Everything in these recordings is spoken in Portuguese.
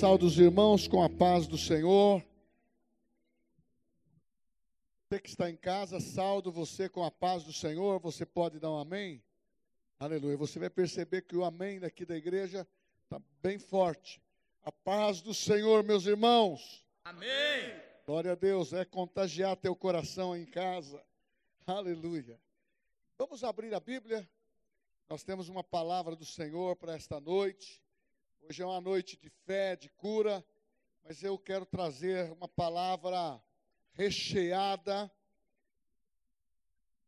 Saúde os irmãos com a paz do Senhor. Você que está em casa, saldo você com a paz do Senhor. Você pode dar um amém? Aleluia. Você vai perceber que o amém daqui da igreja está bem forte. A paz do Senhor, meus irmãos. Amém. Glória a Deus. É contagiar teu coração em casa. Aleluia. Vamos abrir a Bíblia. Nós temos uma palavra do Senhor para esta noite. Hoje é uma noite de fé, de cura, mas eu quero trazer uma palavra recheada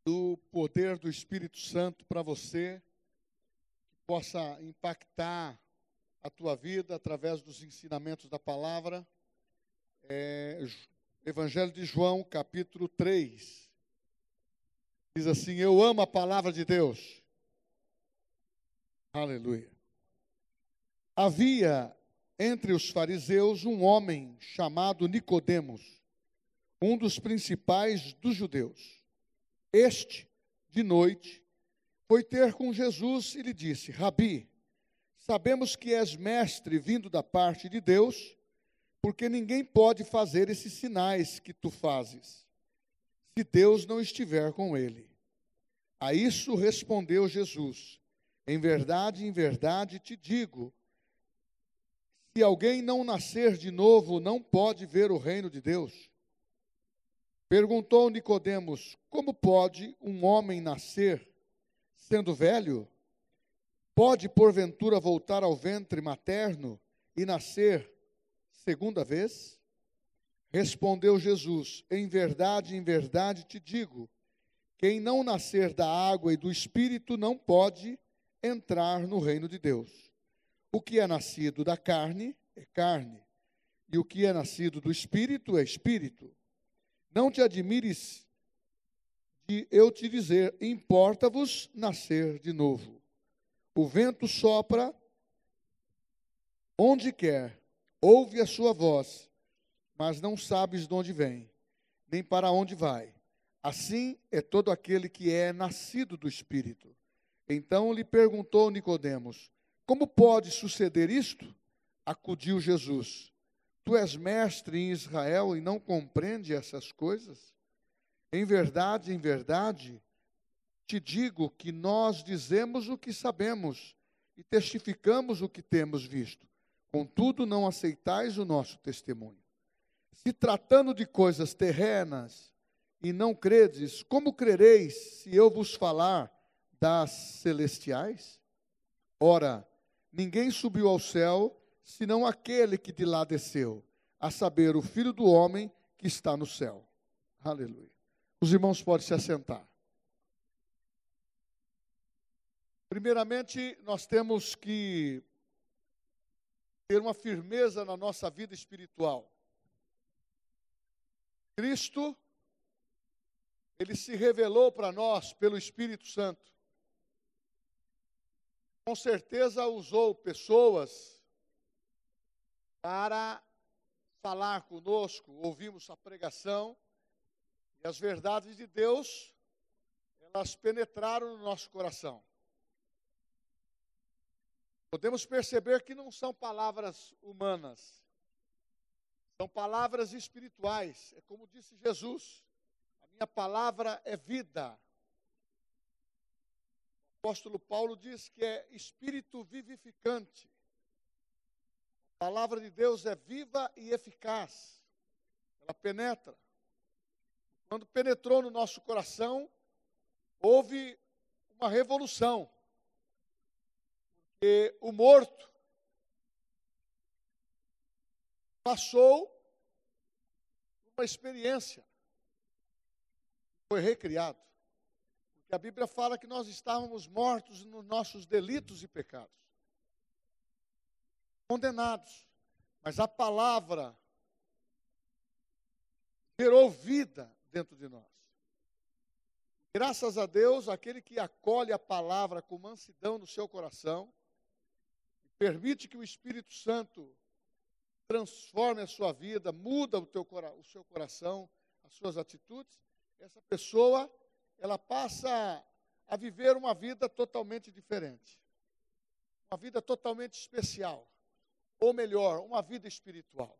do poder do Espírito Santo para você, que possa impactar a tua vida através dos ensinamentos da palavra. É, Evangelho de João, capítulo 3. Diz assim: Eu amo a palavra de Deus. Aleluia. Havia entre os fariseus um homem chamado Nicodemos, um dos principais dos judeus. Este, de noite, foi ter com Jesus e lhe disse: Rabi, sabemos que és mestre vindo da parte de Deus, porque ninguém pode fazer esses sinais que tu fazes, se Deus não estiver com ele. A isso respondeu Jesus: Em verdade, em verdade te digo, se alguém não nascer de novo, não pode ver o reino de Deus. Perguntou Nicodemos: Como pode um homem nascer sendo velho? Pode porventura voltar ao ventre materno e nascer segunda vez? Respondeu Jesus: Em verdade, em verdade te digo, quem não nascer da água e do espírito não pode entrar no reino de Deus. O que é nascido da carne é carne, e o que é nascido do espírito é espírito. Não te admires de eu te dizer: importa-vos nascer de novo. O vento sopra onde quer, ouve a sua voz, mas não sabes de onde vem, nem para onde vai. Assim é todo aquele que é nascido do Espírito. Então lhe perguntou Nicodemos: como pode suceder isto? Acudiu Jesus. Tu és mestre em Israel e não compreende essas coisas? Em verdade, em verdade, te digo que nós dizemos o que sabemos e testificamos o que temos visto. Contudo, não aceitais o nosso testemunho. Se tratando de coisas terrenas e não credes, como crereis se eu vos falar das celestiais? Ora, Ninguém subiu ao céu, senão aquele que de lá desceu, a saber, o Filho do homem que está no céu. Aleluia. Os irmãos podem se assentar. Primeiramente, nós temos que ter uma firmeza na nossa vida espiritual. Cristo, ele se revelou para nós pelo Espírito Santo com certeza usou pessoas para falar conosco, ouvimos a pregação e as verdades de Deus, elas penetraram no nosso coração. Podemos perceber que não são palavras humanas, são palavras espirituais. É como disse Jesus: a minha palavra é vida, apóstolo Paulo diz que é espírito vivificante. A palavra de Deus é viva e eficaz. Ela penetra. Quando penetrou no nosso coração, houve uma revolução. Porque o morto passou uma experiência, foi recriado a Bíblia fala que nós estávamos mortos nos nossos delitos e pecados, condenados. Mas a palavra gerou vida dentro de nós. Graças a Deus, aquele que acolhe a palavra com mansidão no seu coração, permite que o Espírito Santo transforme a sua vida, muda o, teu, o seu coração, as suas atitudes, essa pessoa ela passa a viver uma vida totalmente diferente. Uma vida totalmente especial. ou melhor, uma vida espiritual.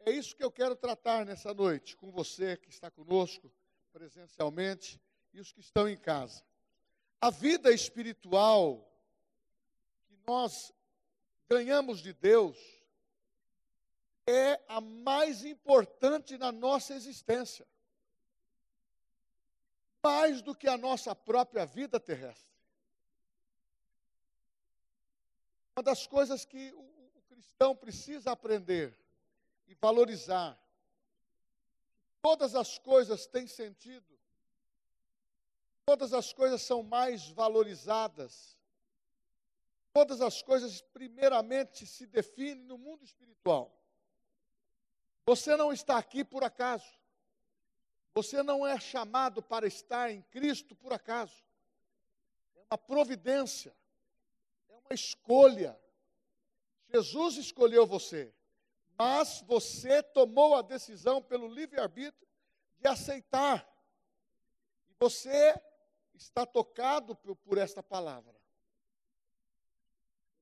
É isso que eu quero tratar nessa noite com você que está conosco presencialmente e os que estão em casa. A vida espiritual que nós ganhamos de Deus é a mais importante na nossa existência. Mais do que a nossa própria vida terrestre. Uma das coisas que o, o cristão precisa aprender e valorizar. Todas as coisas têm sentido. Todas as coisas são mais valorizadas. Todas as coisas, primeiramente, se definem no mundo espiritual. Você não está aqui por acaso. Você não é chamado para estar em Cristo por acaso. É uma providência. É uma escolha. Jesus escolheu você mas você tomou a decisão pelo livre-arbítrio de aceitar. E você está tocado por, por esta palavra.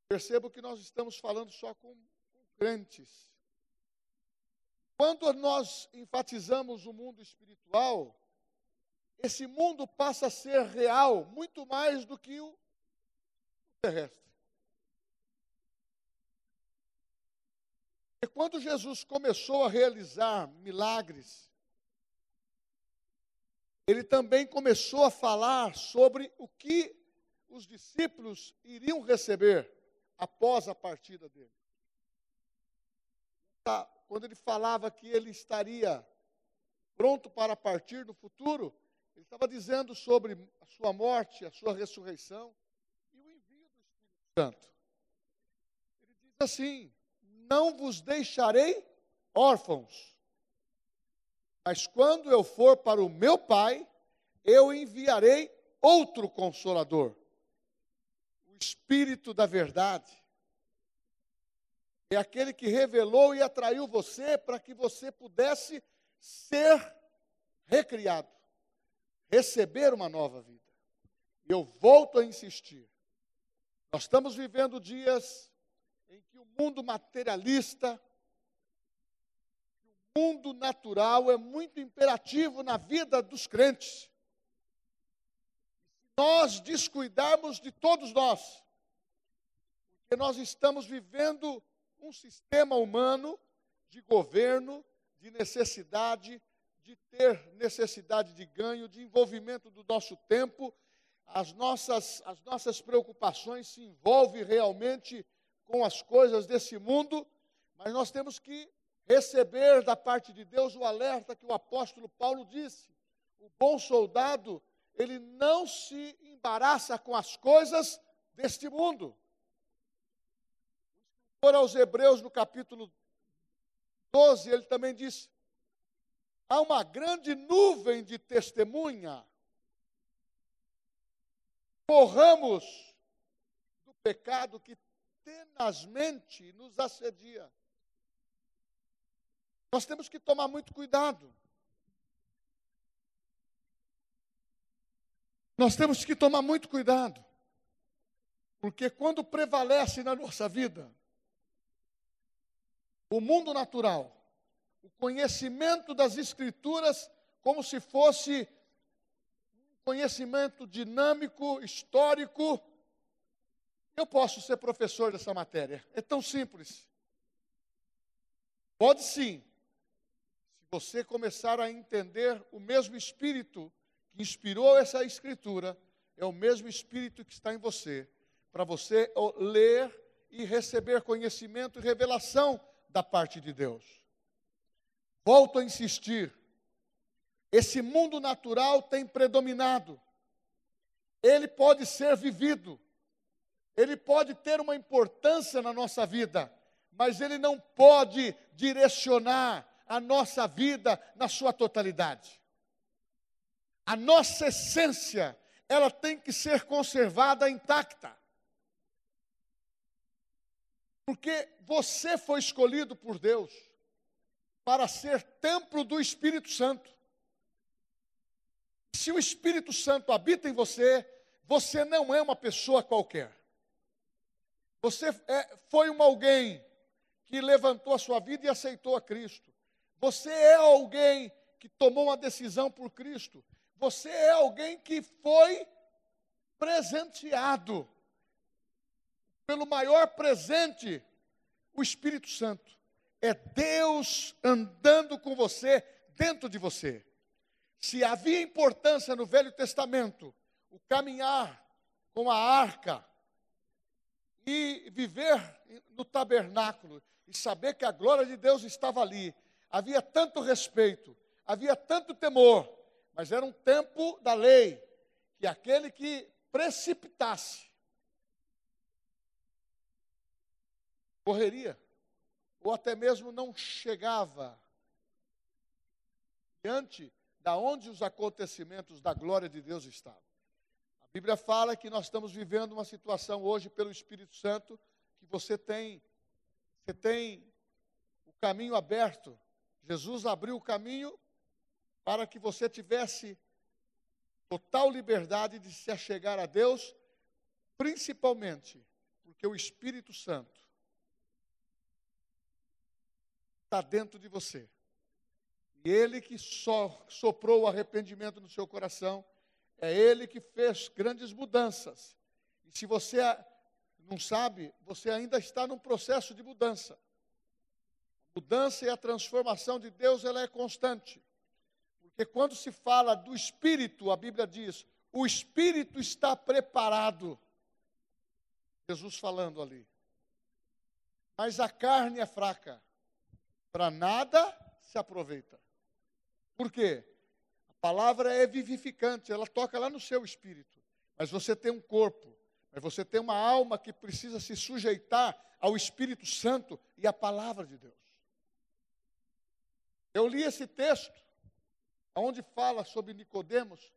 Percebo que nós estamos falando só com, com crentes. Quando nós enfatizamos o mundo espiritual, esse mundo passa a ser real muito mais do que o terrestre. E quando Jesus começou a realizar milagres, ele também começou a falar sobre o que os discípulos iriam receber após a partida dele. Tá, quando ele falava que ele estaria pronto para partir no futuro, ele estava dizendo sobre a sua morte, a sua ressurreição e o envio do Espírito Santo. Ele diz assim: não vos deixarei órfãos. Mas quando eu for para o meu Pai, eu enviarei outro consolador, o Espírito da Verdade. É aquele que revelou e atraiu você para que você pudesse ser recriado, receber uma nova vida. Eu volto a insistir. Nós estamos vivendo dias em que o mundo materialista, o mundo natural é muito imperativo na vida dos crentes. Nós descuidarmos de todos nós, porque nós estamos vivendo um sistema humano de governo, de necessidade, de ter necessidade de ganho, de envolvimento do nosso tempo, as nossas, as nossas preocupações se envolvem realmente com as coisas desse mundo, mas nós temos que receber da parte de Deus o alerta que o apóstolo Paulo disse. O bom soldado, ele não se embaraça com as coisas deste mundo. Por aos Hebreus, no capítulo 12, ele também diz: há uma grande nuvem de testemunha. Corramos do pecado que tenazmente nos assedia. Nós temos que tomar muito cuidado. Nós temos que tomar muito cuidado. Porque quando prevalece na nossa vida o mundo natural, o conhecimento das Escrituras, como se fosse conhecimento dinâmico, histórico, eu posso ser professor dessa matéria. É tão simples. Pode sim. Se você começar a entender o mesmo espírito que inspirou essa escritura, é o mesmo espírito que está em você, para você ler e receber conhecimento e revelação da parte de Deus. Volto a insistir. Esse mundo natural tem predominado. Ele pode ser vivido ele pode ter uma importância na nossa vida, mas ele não pode direcionar a nossa vida na sua totalidade. A nossa essência, ela tem que ser conservada intacta. Porque você foi escolhido por Deus para ser templo do Espírito Santo. Se o Espírito Santo habita em você, você não é uma pessoa qualquer. Você é, foi um alguém que levantou a sua vida e aceitou a Cristo. Você é alguém que tomou uma decisão por Cristo. Você é alguém que foi presenteado pelo maior presente, o Espírito Santo. É Deus andando com você, dentro de você. Se havia importância no Velho Testamento, o caminhar com a arca e viver no tabernáculo e saber que a glória de Deus estava ali, havia tanto respeito, havia tanto temor, mas era um tempo da lei, que aquele que precipitasse correria, ou até mesmo não chegava diante da onde os acontecimentos da glória de Deus estavam. A Bíblia fala que nós estamos vivendo uma situação hoje pelo Espírito Santo que você tem você tem o caminho aberto. Jesus abriu o caminho para que você tivesse total liberdade de se achegar a Deus, principalmente porque o Espírito Santo está dentro de você. E Ele que só soprou o arrependimento no seu coração, é Ele que fez grandes mudanças. E se você não sabe, você ainda está num processo de mudança. A mudança e a transformação de Deus, ela é constante. Porque quando se fala do Espírito, a Bíblia diz, o Espírito está preparado. Jesus falando ali. Mas a carne é fraca, para nada se aproveita. Por quê? A palavra é vivificante, ela toca lá no seu espírito. Mas você tem um corpo, mas você tem uma alma que precisa se sujeitar ao Espírito Santo e à palavra de Deus. Eu li esse texto, onde fala sobre Nicodemos.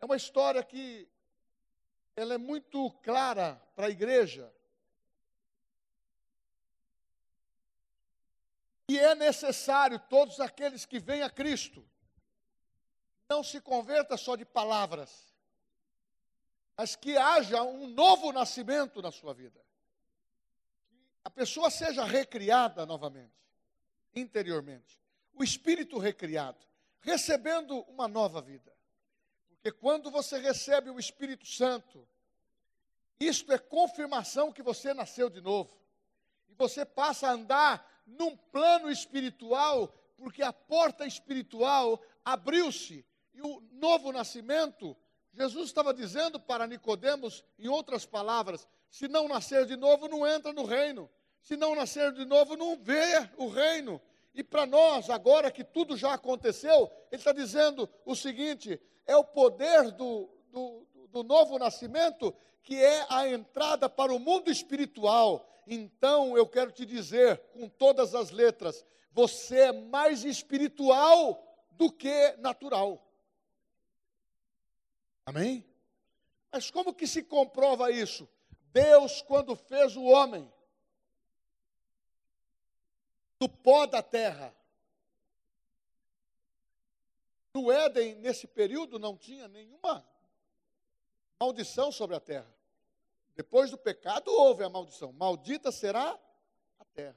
É uma história que ela é muito clara para a igreja. E é necessário todos aqueles que vêm a Cristo não se converta só de palavras, mas que haja um novo nascimento na sua vida. Que a pessoa seja recriada novamente, interiormente. O espírito recriado, recebendo uma nova vida. Porque quando você recebe o Espírito Santo, isto é confirmação que você nasceu de novo. E você passa a andar num plano espiritual, porque a porta espiritual abriu-se. E o novo nascimento, Jesus estava dizendo para Nicodemos, em outras palavras, se não nascer de novo, não entra no reino. Se não nascer de novo, não vê o reino. E para nós, agora que tudo já aconteceu, ele está dizendo o seguinte: é o poder do, do, do novo nascimento que é a entrada para o mundo espiritual. Então eu quero te dizer, com todas as letras, você é mais espiritual do que natural. Amém? Mas como que se comprova isso? Deus, quando fez o homem do pó da terra, no Éden, nesse período, não tinha nenhuma maldição sobre a terra. Depois do pecado houve a maldição. Maldita será a terra.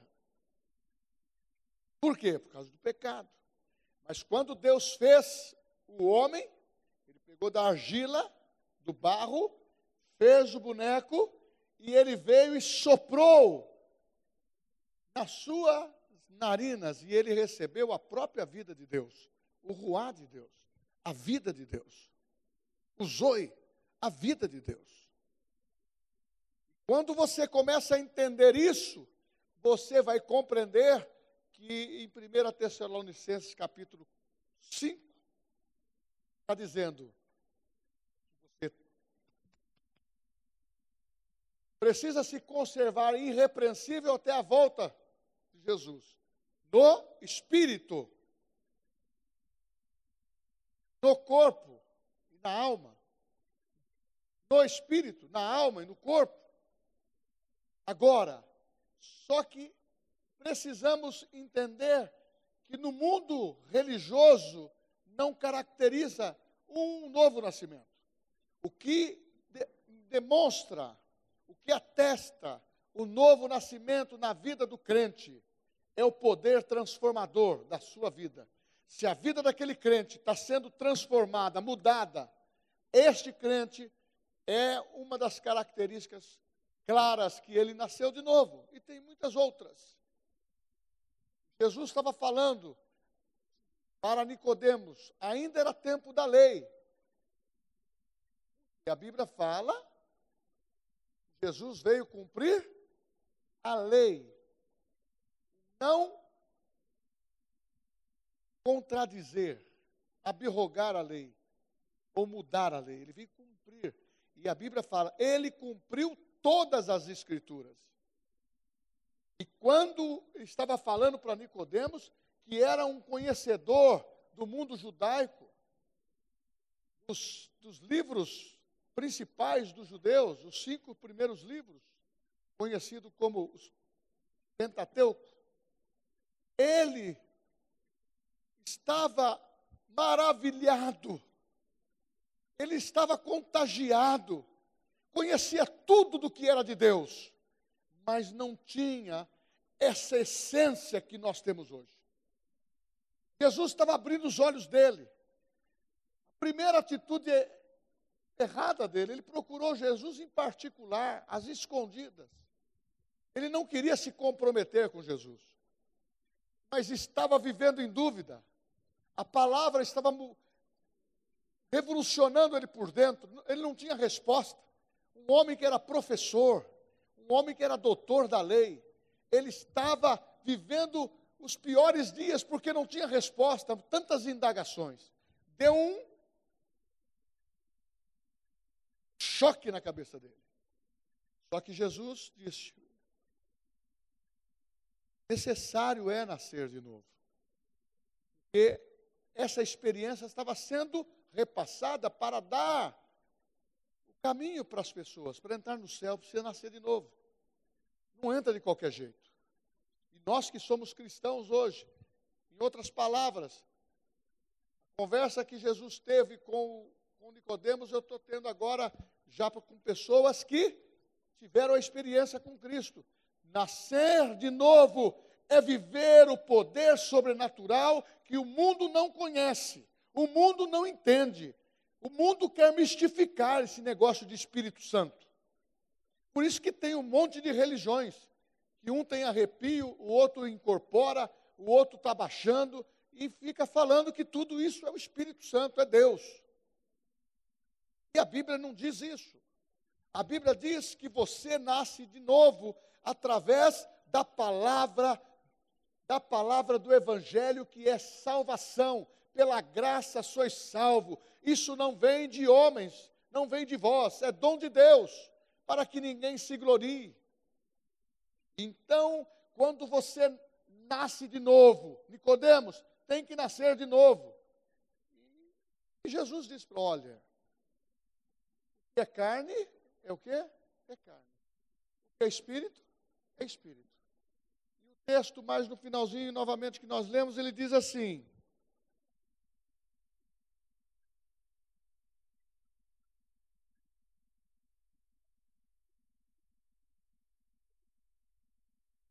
Por quê? Por causa do pecado. Mas quando Deus fez o homem, ele pegou da argila, do barro, fez o boneco e ele veio e soprou nas suas narinas e ele recebeu a própria vida de Deus, o ruá de Deus, a vida de Deus. O zoe, a vida de Deus. Quando você começa a entender isso, você vai compreender que em 1 Tessalonicenses capítulo 5, está dizendo que você precisa se conservar irrepreensível até a volta de Jesus, no espírito, no corpo e na alma. No espírito, na alma e no corpo. Agora, só que precisamos entender que no mundo religioso não caracteriza um novo nascimento. O que de, demonstra, o que atesta o novo nascimento na vida do crente é o poder transformador da sua vida. Se a vida daquele crente está sendo transformada, mudada, este crente é uma das características claras que ele nasceu de novo. E tem muitas outras. Jesus estava falando para Nicodemos, ainda era tempo da lei. E a Bíblia fala, Jesus veio cumprir a lei, não contradizer, abrogar a lei ou mudar a lei. Ele veio cumprir. E a Bíblia fala, ele cumpriu todas as escrituras. E quando estava falando para Nicodemos, que era um conhecedor do mundo judaico, dos, dos livros principais dos judeus, os cinco primeiros livros, conhecido como os Pentateuco, ele estava maravilhado, ele estava contagiado, conhecia tudo do que era de Deus, mas não tinha essa essência que nós temos hoje. Jesus estava abrindo os olhos dele. A primeira atitude errada dele, ele procurou Jesus em particular, às escondidas. Ele não queria se comprometer com Jesus, mas estava vivendo em dúvida. A palavra estava revolucionando ele por dentro, ele não tinha resposta. Um homem que era professor, um homem que era doutor da lei, ele estava vivendo os piores dias porque não tinha resposta, tantas indagações. Deu um choque na cabeça dele. Só que Jesus disse: necessário é nascer de novo. Porque essa experiência estava sendo repassada para dar o caminho para as pessoas, para entrar no céu, precisa nascer de novo. Não entra de qualquer jeito. E nós que somos cristãos hoje, em outras palavras, a conversa que Jesus teve com, com Nicodemos, eu estou tendo agora já com pessoas que tiveram a experiência com Cristo. Nascer de novo é viver o poder sobrenatural que o mundo não conhece, o mundo não entende. O mundo quer mistificar esse negócio de Espírito Santo. Por isso que tem um monte de religiões, que um tem arrepio, o outro incorpora, o outro está baixando e fica falando que tudo isso é o Espírito Santo, é Deus. E a Bíblia não diz isso. A Bíblia diz que você nasce de novo através da palavra da palavra do evangelho que é salvação. Pela graça sois salvo. Isso não vem de homens, não vem de vós, é dom de Deus, para que ninguém se glorie. Então, quando você nasce de novo, Nicodemos, tem que nascer de novo. E Jesus diz para, olha, que é carne, é o quê? É carne. O que é espírito? É espírito. E o texto, mais no finalzinho, novamente, que nós lemos, ele diz assim: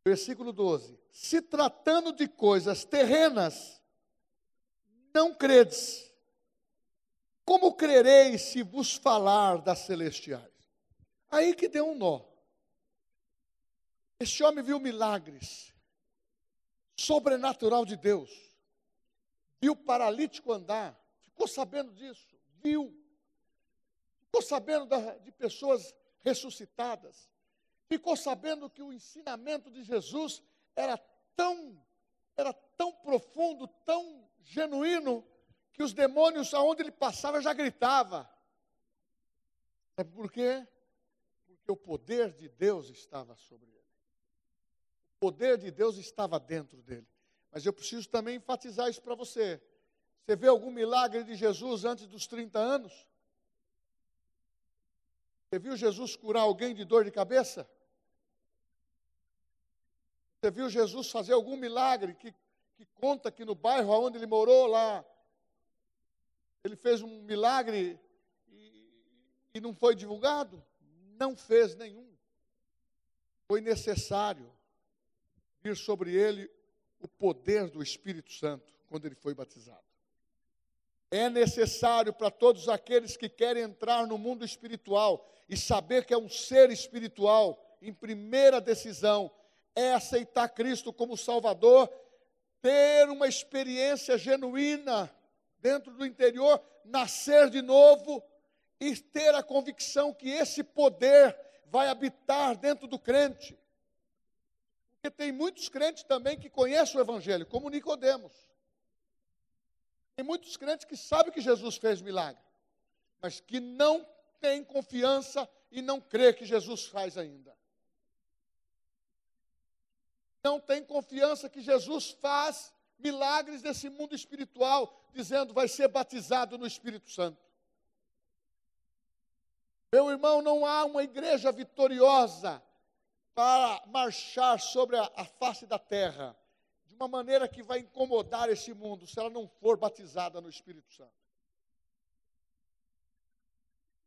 Versículo 12: Se tratando de coisas terrenas, não credes, como crereis se vos falar das celestiais? Aí que deu um nó. Este homem viu milagres, sobrenatural de Deus, viu paralítico andar, ficou sabendo disso, viu, ficou sabendo de pessoas ressuscitadas, ficou sabendo que o ensinamento de Jesus era tão, era tão profundo, tão genuíno, que os demônios, aonde ele passava, já gritava. Sabe por quê? Porque o poder de Deus estava sobre ele. O poder de Deus estava dentro dele. Mas eu preciso também enfatizar isso para você. Você vê algum milagre de Jesus antes dos 30 anos? Você viu Jesus curar alguém de dor de cabeça? Você viu Jesus fazer algum milagre que, que conta que no bairro onde ele morou, lá ele fez um milagre e, e não foi divulgado? Não fez nenhum. foi necessário vir sobre ele o poder do Espírito Santo quando ele foi batizado. É necessário para todos aqueles que querem entrar no mundo espiritual e saber que é um ser espiritual, em primeira decisão, é aceitar Cristo como Salvador, ter uma experiência genuína dentro do interior, nascer de novo e ter a convicção que esse poder vai habitar dentro do crente. Porque tem muitos crentes também que conhecem o Evangelho, como Nicodemos. Tem muitos crentes que sabem que Jesus fez milagre, mas que não têm confiança e não crê que Jesus faz ainda. Não tem confiança que Jesus faz milagres nesse mundo espiritual, dizendo vai ser batizado no Espírito Santo. Meu irmão, não há uma igreja vitoriosa para marchar sobre a, a, face da terra de uma maneira que vai incomodar esse mundo se ela não for batizada no Espírito Santo.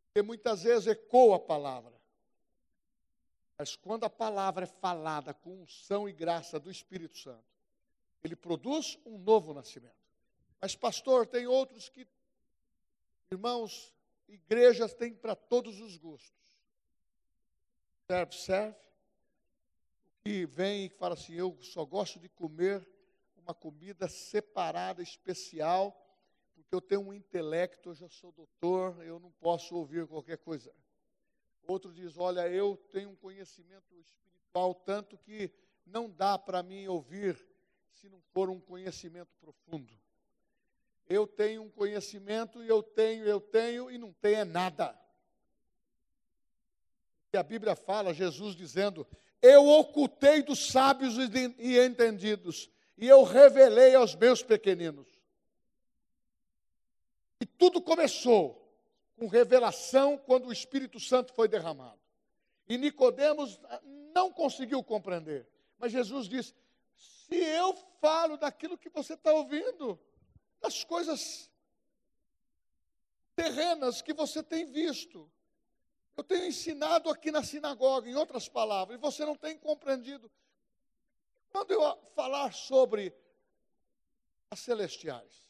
Porque muitas vezes ecoa a palavra. Mas quando a palavra é falada com unção e graça do Espírito Santo, ele produz um novo nascimento. Mas, pastor, tem outros que, irmãos, igrejas têm para todos os gostos. Serve, serve. E vem e fala assim: eu só gosto de comer uma comida separada, especial, porque eu tenho um intelecto, eu já sou doutor, eu não posso ouvir qualquer coisa. Outro diz: olha, eu tenho um conhecimento espiritual tanto que não dá para mim ouvir se não for um conhecimento profundo. Eu tenho um conhecimento e eu tenho, eu tenho e não tenho é nada. E a Bíblia fala, Jesus dizendo: Eu ocultei dos sábios e entendidos, e eu revelei aos meus pequeninos. E tudo começou com revelação quando o Espírito Santo foi derramado. E Nicodemos não conseguiu compreender. Mas Jesus disse: se eu falo daquilo que você está ouvindo, das coisas terrenas que você tem visto. Eu tenho ensinado aqui na sinagoga, em outras palavras, e você não tem compreendido. Quando eu falar sobre as celestiais,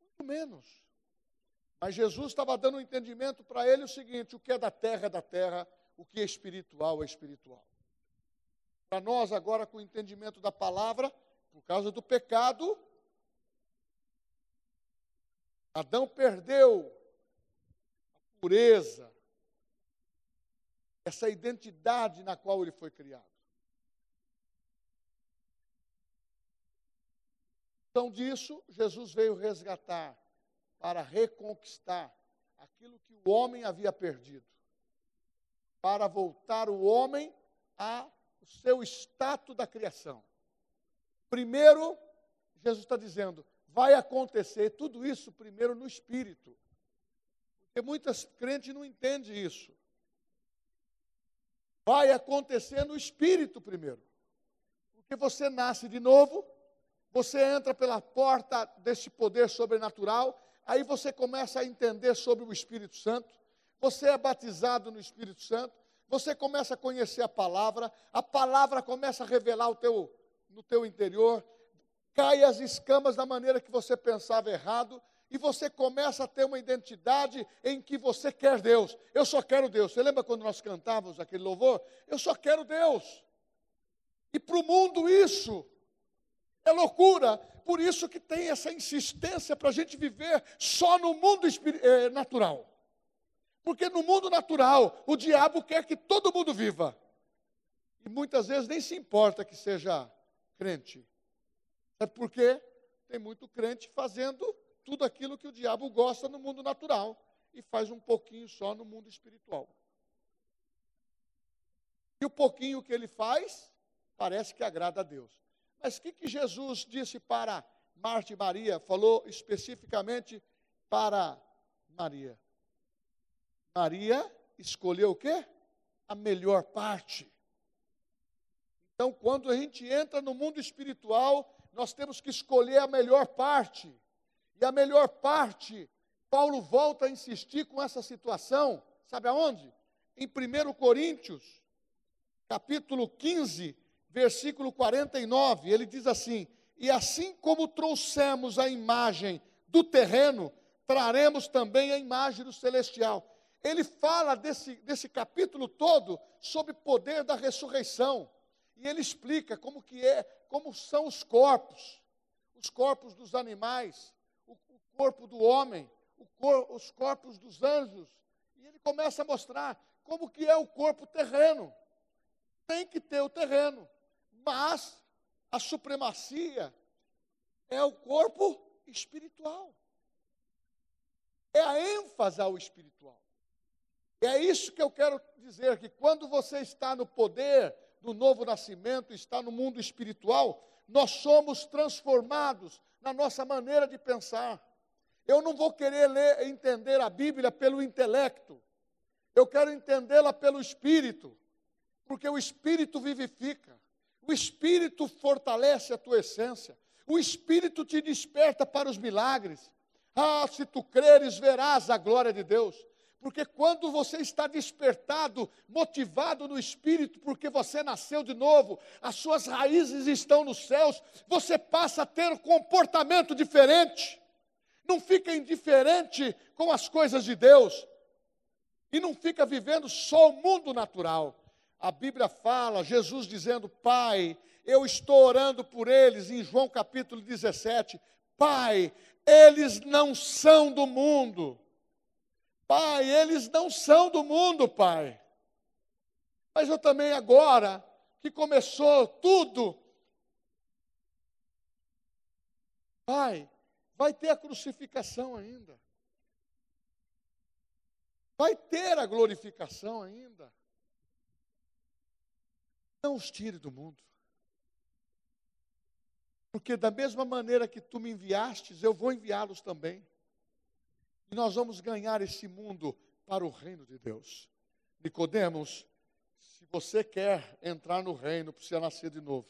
muito menos. Mas Jesus estava dando um entendimento para ele o seguinte: o que é da terra é da terra, o que é espiritual é espiritual. Para nós, agora, com o entendimento da palavra, por causa do pecado, Adão perdeu a pureza, essa identidade na qual ele foi criado. Então, disso, Jesus veio resgatar, para reconquistar aquilo que o homem havia perdido, para voltar o homem ao seu status da criação. Primeiro, Jesus está dizendo: vai acontecer tudo isso primeiro no espírito. Porque muitas crentes não entendem isso. Vai acontecer no espírito primeiro. Porque você nasce de novo, você entra pela porta desse poder sobrenatural, aí você começa a entender sobre o Espírito Santo, você é batizado no Espírito Santo, você começa a conhecer a palavra, a palavra começa a revelar o teu, no teu interior, cai as escamas da maneira que você pensava errado, e você começa a ter uma identidade em que você quer Deus. Eu só quero Deus. Você lembra quando nós cantávamos aquele louvor? Eu só quero Deus. E para o mundo isso é loucura. Por isso que tem essa insistência para a gente viver só no mundo eh, natural. Porque no mundo natural, o diabo quer que todo mundo viva. E muitas vezes nem se importa que seja crente. É porque tem muito crente fazendo tudo aquilo que o diabo gosta no mundo natural e faz um pouquinho só no mundo espiritual. E o pouquinho que ele faz parece que agrada a Deus. Mas o que, que Jesus disse para Marta e Maria? Falou especificamente para Maria. Maria escolheu o quê? A melhor parte. Então, quando a gente entra no mundo espiritual, nós temos que escolher a melhor parte. E a melhor parte, Paulo volta a insistir com essa situação, sabe aonde? Em 1 Coríntios, capítulo 15, versículo 49, ele diz assim: E assim como trouxemos a imagem do terreno, traremos também a imagem do celestial. Ele fala desse, desse capítulo todo sobre poder da ressurreição. E ele explica como que é, como são os corpos, os corpos dos animais, o, o corpo do homem, cor, os corpos dos anjos. E ele começa a mostrar como que é o corpo terreno. Tem que ter o terreno, mas a supremacia é o corpo espiritual. É a ênfase ao espiritual. É isso que eu quero dizer: que quando você está no poder do novo nascimento, está no mundo espiritual, nós somos transformados na nossa maneira de pensar. Eu não vou querer ler, entender a Bíblia pelo intelecto. Eu quero entendê-la pelo Espírito, porque o Espírito vivifica. O Espírito fortalece a tua essência. O Espírito te desperta para os milagres. Ah, se tu creres, verás a glória de Deus. Porque quando você está despertado, motivado no espírito, porque você nasceu de novo, as suas raízes estão nos céus, você passa a ter um comportamento diferente. Não fica indiferente com as coisas de Deus. E não fica vivendo só o mundo natural. A Bíblia fala, Jesus dizendo: Pai, eu estou orando por eles, em João capítulo 17. Pai, eles não são do mundo. Pai, eles não são do mundo, Pai. Mas eu também agora, que começou tudo, Pai, vai ter a crucificação ainda. Vai ter a glorificação ainda. Não os tire do mundo. Porque da mesma maneira que tu me enviastes, eu vou enviá-los também. E nós vamos ganhar esse mundo para o reino de Deus. Nicodemos, se você quer entrar no reino, precisa nascer de novo.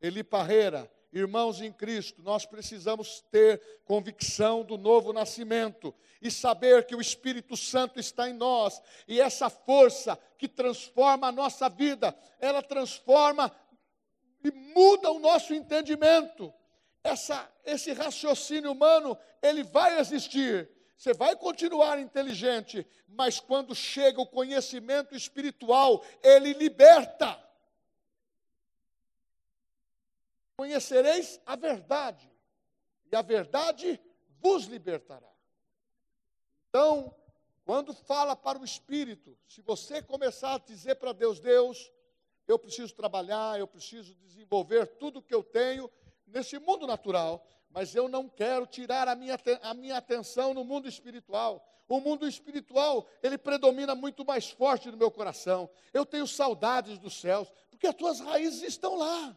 Eli Parreira, irmãos em Cristo, nós precisamos ter convicção do novo nascimento e saber que o Espírito Santo está em nós e essa força que transforma a nossa vida, ela transforma e muda o nosso entendimento. Essa, esse raciocínio humano, ele vai existir. Você vai continuar inteligente, mas quando chega o conhecimento espiritual, ele liberta. Conhecereis a verdade, e a verdade vos libertará. Então, quando fala para o espírito, se você começar a dizer para Deus, Deus, eu preciso trabalhar, eu preciso desenvolver tudo que eu tenho nesse mundo natural, mas eu não quero tirar a minha, a minha atenção no mundo espiritual. O mundo espiritual, ele predomina muito mais forte no meu coração. Eu tenho saudades dos céus, porque as tuas raízes estão lá.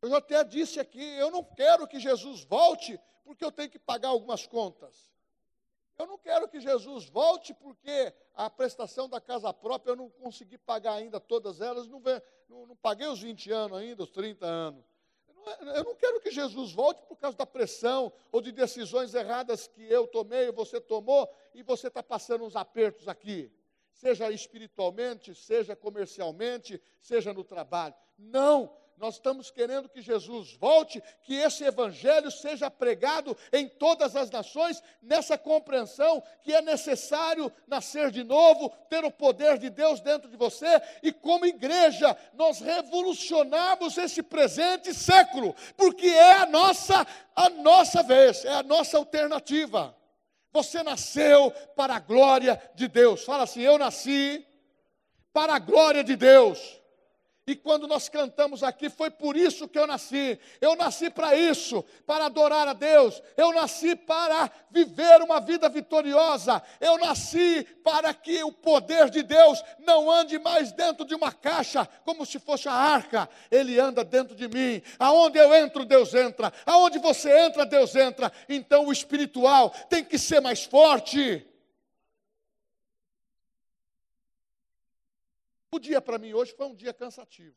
Eu já até disse aqui, eu não quero que Jesus volte, porque eu tenho que pagar algumas contas. Eu não quero que Jesus volte porque a prestação da casa própria eu não consegui pagar ainda todas elas, não, não, não paguei os 20 anos ainda, os 30 anos. Eu não, eu não quero que Jesus volte por causa da pressão ou de decisões erradas que eu tomei, você tomou, e você está passando uns apertos aqui. Seja espiritualmente, seja comercialmente, seja no trabalho. Não, nós estamos querendo que Jesus volte, que esse evangelho seja pregado em todas as nações, nessa compreensão que é necessário nascer de novo, ter o poder de Deus dentro de você e como igreja nós revolucionarmos esse presente século, porque é a nossa a nossa vez, é a nossa alternativa. Você nasceu para a glória de Deus. Fala assim: eu nasci para a glória de Deus. E quando nós cantamos aqui, foi por isso que eu nasci. Eu nasci para isso, para adorar a Deus. Eu nasci para viver uma vida vitoriosa. Eu nasci para que o poder de Deus não ande mais dentro de uma caixa, como se fosse a arca. Ele anda dentro de mim. Aonde eu entro, Deus entra. Aonde você entra, Deus entra. Então o espiritual tem que ser mais forte. O dia para mim hoje foi um dia cansativo.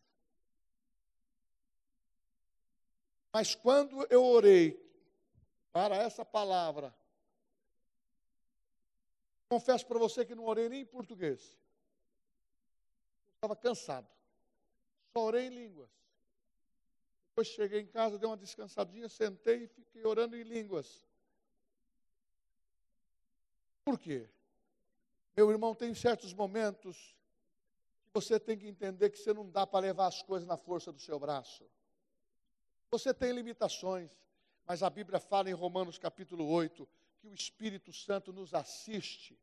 Mas quando eu orei para essa palavra, Confesso para você que não orei nem em português. Estava cansado. Só orei em línguas. Depois cheguei em casa, dei uma descansadinha, sentei e fiquei orando em línguas. Por quê? Meu irmão, tem certos momentos você tem que entender que você não dá para levar as coisas na força do seu braço. Você tem limitações, mas a Bíblia fala em Romanos capítulo 8 que o Espírito Santo nos assiste.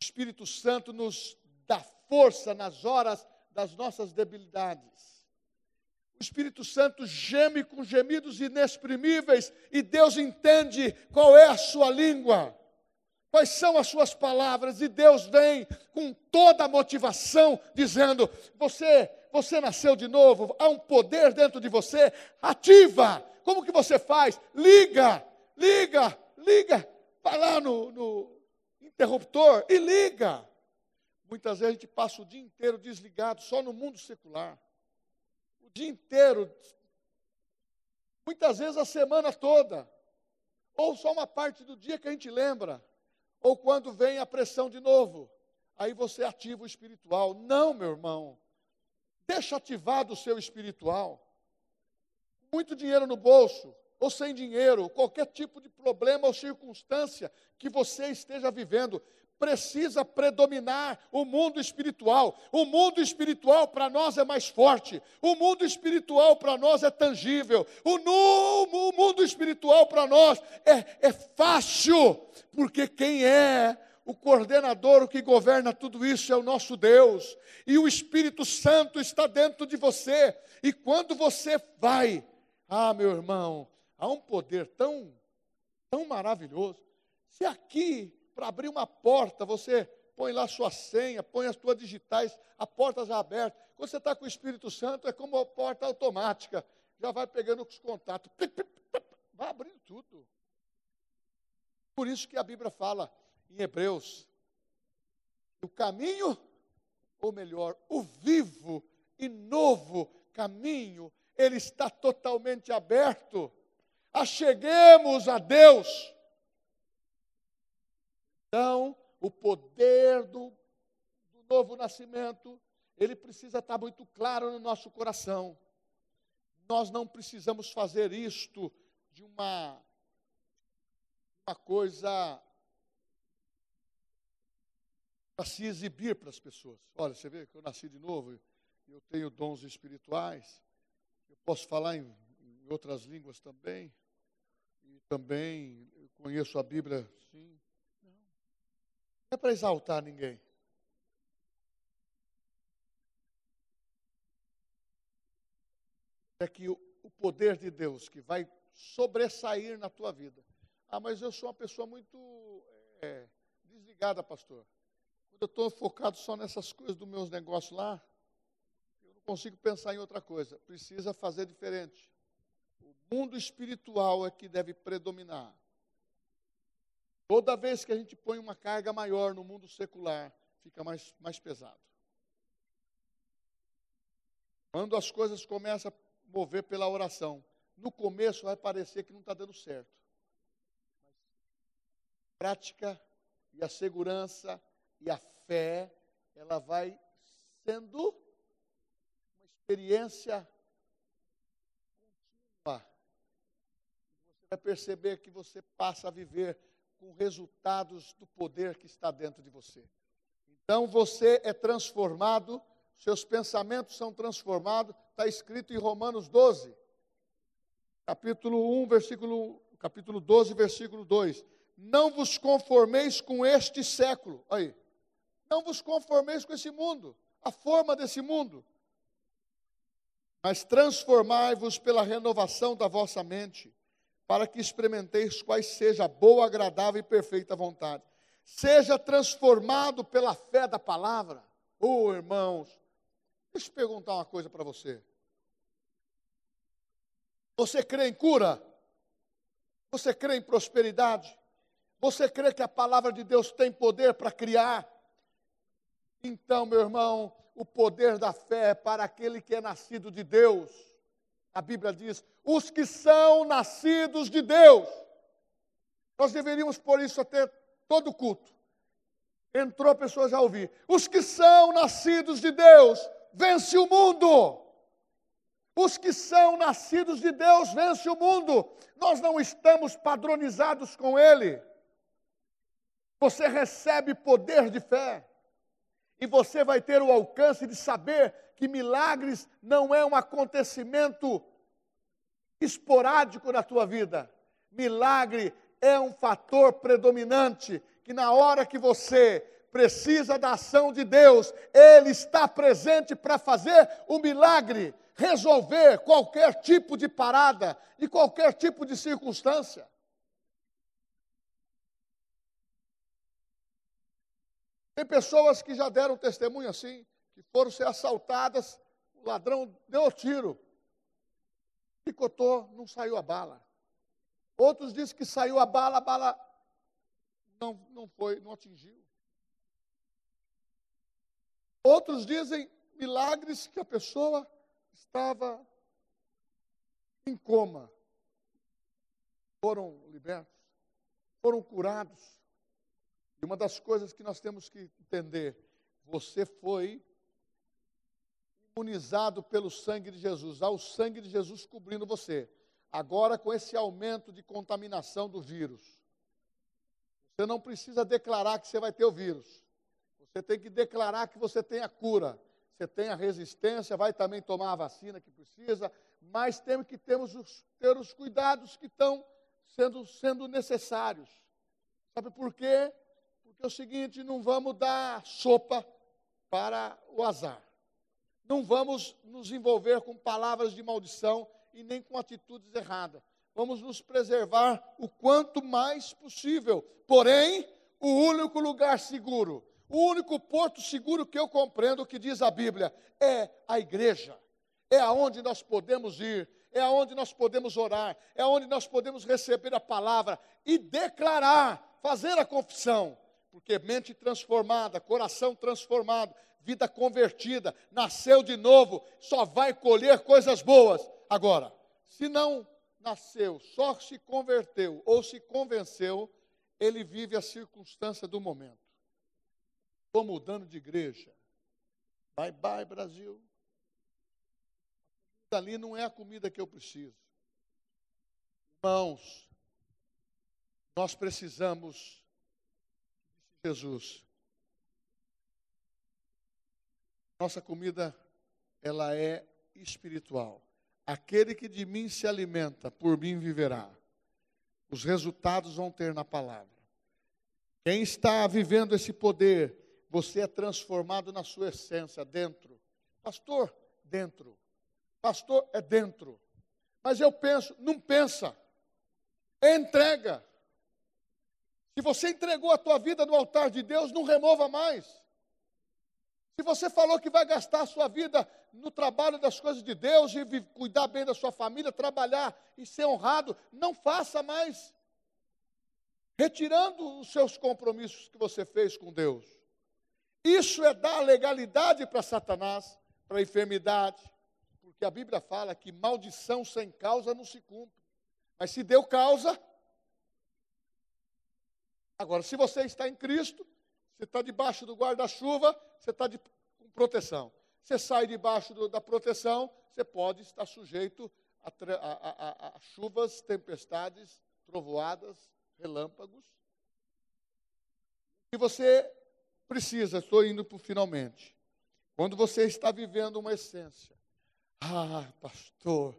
O Espírito Santo nos dá força nas horas das nossas debilidades. O Espírito Santo geme com gemidos inexprimíveis e Deus entende qual é a sua língua, quais são as suas palavras, e Deus vem com toda a motivação, dizendo: Você, você nasceu de novo, há um poder dentro de você, ativa. Como que você faz? Liga, liga, liga, vai lá no, no interruptor e liga. Muitas vezes a gente passa o dia inteiro desligado, só no mundo secular. O dia inteiro. Muitas vezes a semana toda. Ou só uma parte do dia que a gente lembra. Ou quando vem a pressão de novo. Aí você ativa o espiritual. Não, meu irmão. Deixa ativado o seu espiritual. Muito dinheiro no bolso ou sem dinheiro, qualquer tipo de problema ou circunstância que você esteja vivendo, precisa predominar o mundo espiritual. O mundo espiritual para nós é mais forte. O mundo espiritual para nós é tangível. O, no, o mundo espiritual para nós é, é fácil, porque quem é o coordenador, o que governa tudo isso é o nosso Deus. E o Espírito Santo está dentro de você. E quando você vai, ah, meu irmão, há um poder tão, tão maravilhoso. Se aqui, para abrir uma porta, você põe lá sua senha, põe as suas digitais, a porta já aberta. Quando você está com o Espírito Santo, é como uma porta automática. Já vai pegando os contatos, vai abrindo tudo. Por isso que a Bíblia fala em Hebreus, o caminho, ou melhor, o vivo e novo caminho, ele está totalmente aberto acheguemos a Deus. Então, o poder do, do novo nascimento, ele precisa estar muito claro no nosso coração. Nós não precisamos fazer isto de uma, uma coisa para se exibir para as pessoas. Olha, você vê que eu nasci de novo, eu tenho dons espirituais, eu posso falar em, em outras línguas também também conheço a Bíblia, sim. Não. É para exaltar ninguém. É que o, o poder de Deus que vai sobressair na tua vida. Ah, mas eu sou uma pessoa muito é, desligada, pastor. Quando eu estou focado só nessas coisas dos meus negócios lá, eu não consigo pensar em outra coisa. Precisa fazer diferente mundo espiritual é que deve predominar. Toda vez que a gente põe uma carga maior no mundo secular, fica mais, mais pesado. Quando as coisas começam a mover pela oração, no começo vai parecer que não está dando certo. A prática e a segurança e a fé, ela vai sendo uma experiência vai perceber que você passa a viver com resultados do poder que está dentro de você. Então você é transformado, seus pensamentos são transformados, está escrito em Romanos 12, capítulo 1, versículo, capítulo 12, versículo 2. Não vos conformeis com este século. Aí. Não vos conformeis com esse mundo, a forma desse mundo. Mas transformai-vos pela renovação da vossa mente para que experimenteis quais seja a boa, agradável e perfeita vontade. Seja transformado pela fé da palavra. Oh, irmãos, deixa eu perguntar uma coisa para você. Você crê em cura? Você crê em prosperidade? Você crê que a palavra de Deus tem poder para criar? Então, meu irmão, o poder da fé é para aquele que é nascido de Deus. A Bíblia diz: os que são nascidos de Deus. Nós deveríamos pôr isso até todo culto. Entrou a pessoa já ouvir. Os que são nascidos de Deus, vence o mundo. Os que são nascidos de Deus, vence o mundo. Nós não estamos padronizados com Ele. Você recebe poder de fé. E você vai ter o alcance de saber que milagres não é um acontecimento esporádico na tua vida. Milagre é um fator predominante que na hora que você precisa da ação de Deus, ele está presente para fazer o milagre, resolver qualquer tipo de parada e qualquer tipo de circunstância. Tem pessoas que já deram testemunho assim, que foram ser assaltadas, o ladrão deu o tiro, picotou, não saiu a bala. Outros dizem que saiu a bala, a bala não, não foi, não atingiu. Outros dizem milagres que a pessoa estava em coma. Foram libertos, foram curados. E uma das coisas que nós temos que entender, você foi imunizado pelo sangue de Jesus, há o sangue de Jesus cobrindo você. Agora, com esse aumento de contaminação do vírus, você não precisa declarar que você vai ter o vírus. Você tem que declarar que você tem a cura. Você tem a resistência, vai também tomar a vacina que precisa, mas temos que termos os, ter os cuidados que estão sendo, sendo necessários. Sabe por quê? Porque é o seguinte, não vamos dar sopa para o azar. Não vamos nos envolver com palavras de maldição e nem com atitudes erradas. Vamos nos preservar o quanto mais possível. Porém, o único lugar seguro, o único porto seguro que eu compreendo que diz a Bíblia é a igreja. É aonde nós podemos ir, é aonde nós podemos orar, é aonde nós podemos receber a palavra e declarar, fazer a confissão porque mente transformada, coração transformado, vida convertida, nasceu de novo, só vai colher coisas boas. Agora, se não nasceu, só se converteu ou se convenceu, ele vive a circunstância do momento. Estou mudando de igreja. Bye bye, Brasil. Ali não é a comida que eu preciso. Irmãos, nós precisamos Jesus. Nossa comida, ela é espiritual. Aquele que de mim se alimenta, por mim viverá. Os resultados vão ter na palavra. Quem está vivendo esse poder, você é transformado na sua essência, dentro. Pastor, dentro. Pastor, é dentro. Mas eu penso, não pensa. Entrega. Se você entregou a tua vida no altar de Deus, não remova mais. Se você falou que vai gastar a sua vida no trabalho das coisas de Deus e cuidar bem da sua família, trabalhar e ser honrado, não faça mais. Retirando os seus compromissos que você fez com Deus. Isso é dar legalidade para Satanás, para a enfermidade, porque a Bíblia fala que maldição sem causa não se cumpre. Mas se deu causa, Agora, se você está em Cristo, você está debaixo do guarda-chuva, você está de, com proteção. Você sai debaixo do, da proteção, você pode estar sujeito a, a, a, a chuvas, tempestades, trovoadas, relâmpagos. E você precisa, estou indo para finalmente. Quando você está vivendo uma essência, ah, pastor,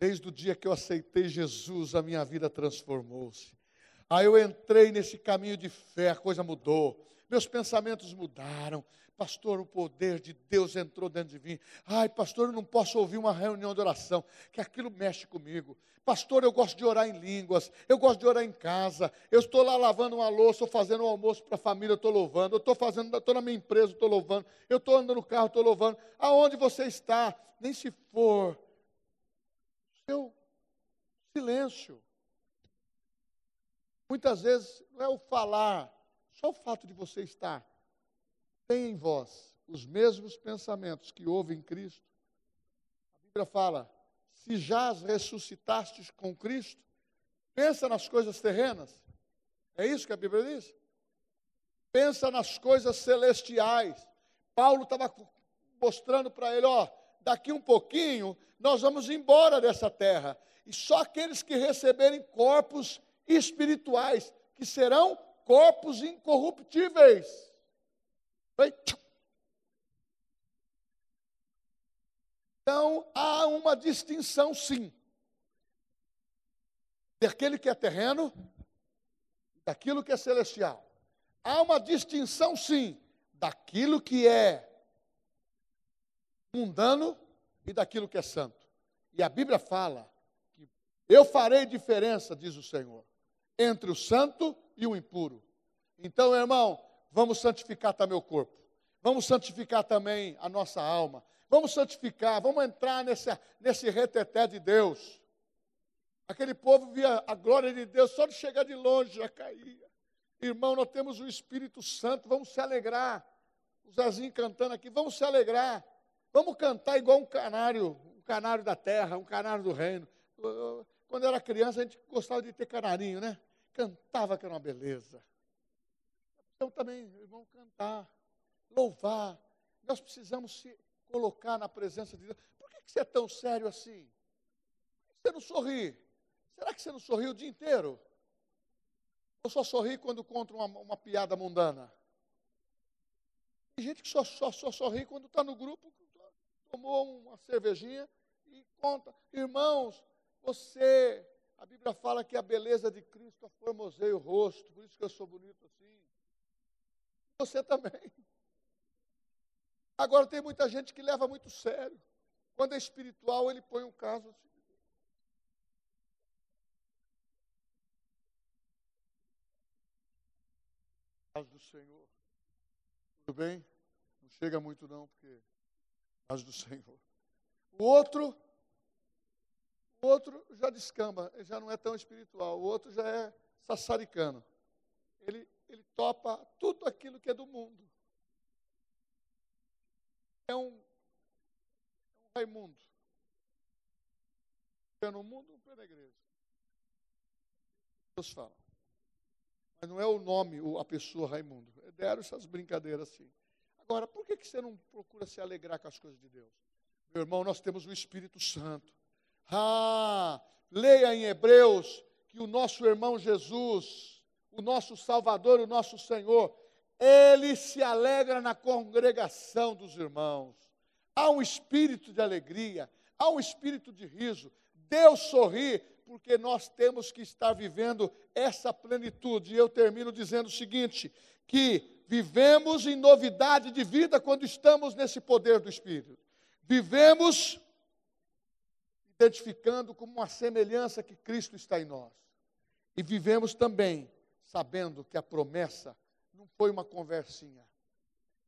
desde o dia que eu aceitei Jesus, a minha vida transformou-se. Aí eu entrei nesse caminho de fé, a coisa mudou. Meus pensamentos mudaram. Pastor, o poder de Deus entrou dentro de mim. Ai, pastor, eu não posso ouvir uma reunião de oração, que aquilo mexe comigo. Pastor, eu gosto de orar em línguas, eu gosto de orar em casa. Eu estou lá lavando uma louça, estou fazendo um almoço para a família, estou louvando. Eu estou fazendo, estou na minha empresa, estou louvando. Eu estou andando no carro, estou louvando. Aonde você está? Nem se for. Seu silêncio. Muitas vezes não é o falar, só o fato de você estar. Tem em vós os mesmos pensamentos que houve em Cristo. A Bíblia fala: se já ressuscitastes com Cristo, pensa nas coisas terrenas. É isso que a Bíblia diz? Pensa nas coisas celestiais. Paulo estava mostrando para ele, ó, daqui um pouquinho nós vamos embora dessa terra. E só aqueles que receberem corpos espirituais, que serão corpos incorruptíveis. Então, há uma distinção, sim, daquele que é terreno, daquilo que é celestial. Há uma distinção, sim, daquilo que é mundano e daquilo que é santo. E a Bíblia fala que eu farei diferença, diz o Senhor, entre o santo e o impuro. Então, irmão, vamos santificar também o corpo. Vamos santificar também a nossa alma. Vamos santificar, vamos entrar nesse, nesse reteté de Deus. Aquele povo via a glória de Deus, só de chegar de longe já caía. Irmão, nós temos o Espírito Santo, vamos se alegrar. O Zezinho cantando aqui, vamos se alegrar. Vamos cantar igual um canário, um canário da terra, um canário do reino. Quando eu era criança, a gente gostava de ter canarinho, né? Cantava que era uma beleza. Então também, irmão, cantar, louvar. Nós precisamos se colocar na presença de Deus. Por que você é tão sério assim? Você não sorri? Será que você não sorri o dia inteiro? Ou só sorri quando conta uma, uma piada mundana? Tem gente que só, só, só sorri quando está no grupo, tomou uma cervejinha e conta. Irmãos, você, a Bíblia fala que a beleza de Cristo aformoseia o rosto, por isso que eu sou bonito assim. Você também. Agora tem muita gente que leva muito sério. Quando é espiritual, ele põe um caso assim. Paz do Senhor. Tudo bem? Não chega muito não, porque paz do Senhor. O outro, o outro já descamba, já não é tão espiritual. O outro já é sassaricano. Ele, ele topa tudo aquilo que é do mundo é um, é um Raimundo. Pé no mundo, um pé na igreja. Deus fala. Mas não é o nome, a pessoa Raimundo. É deram essas brincadeiras assim. Agora, por que, que você não procura se alegrar com as coisas de Deus? Meu irmão, nós temos o Espírito Santo. Ah, leia em Hebreus que o nosso irmão Jesus, o nosso Salvador, o nosso Senhor, ele se alegra na congregação dos irmãos. Há um espírito de alegria, há um espírito de riso. Deus sorri, porque nós temos que estar vivendo essa plenitude. E eu termino dizendo o seguinte: que vivemos em novidade de vida quando estamos nesse poder do Espírito. Vivemos identificando como uma semelhança que Cristo está em nós. E vivemos também sabendo que a promessa não foi uma conversinha.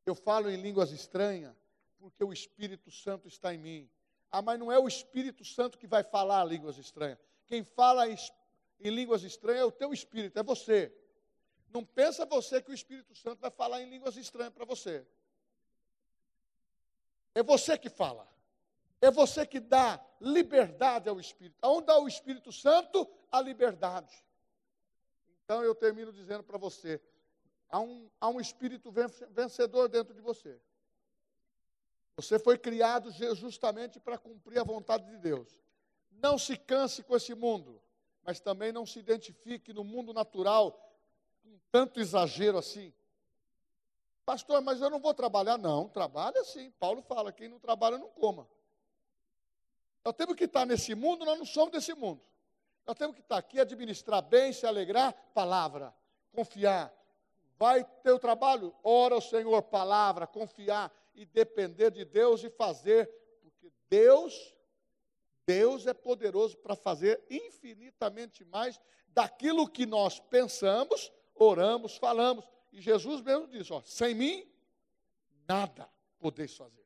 Eu falo em línguas estranhas porque o Espírito Santo está em mim. Ah, mas não é o Espírito Santo que vai falar línguas estranhas. Quem fala em línguas estranhas é o teu espírito, é você. Não pensa você que o Espírito Santo vai falar em línguas estranhas para você. É você que fala. É você que dá liberdade ao Espírito. Aonde dá o Espírito Santo? A liberdade. Então eu termino dizendo para você: há um, há um espírito vencedor dentro de você. Você foi criado justamente para cumprir a vontade de Deus. Não se canse com esse mundo, mas também não se identifique no mundo natural com tanto exagero assim. Pastor, mas eu não vou trabalhar. Não, trabalha sim. Paulo fala: quem não trabalha não coma. Nós temos que estar nesse mundo, nós não somos desse mundo. Nós temos que estar aqui, administrar bem, se alegrar, palavra, confiar, Vai ter o trabalho? Ora ao Senhor, palavra, confiar e depender de Deus e fazer, porque Deus, Deus é poderoso para fazer infinitamente mais daquilo que nós pensamos, oramos, falamos. E Jesus mesmo disse: ó, sem mim, nada podeis fazer.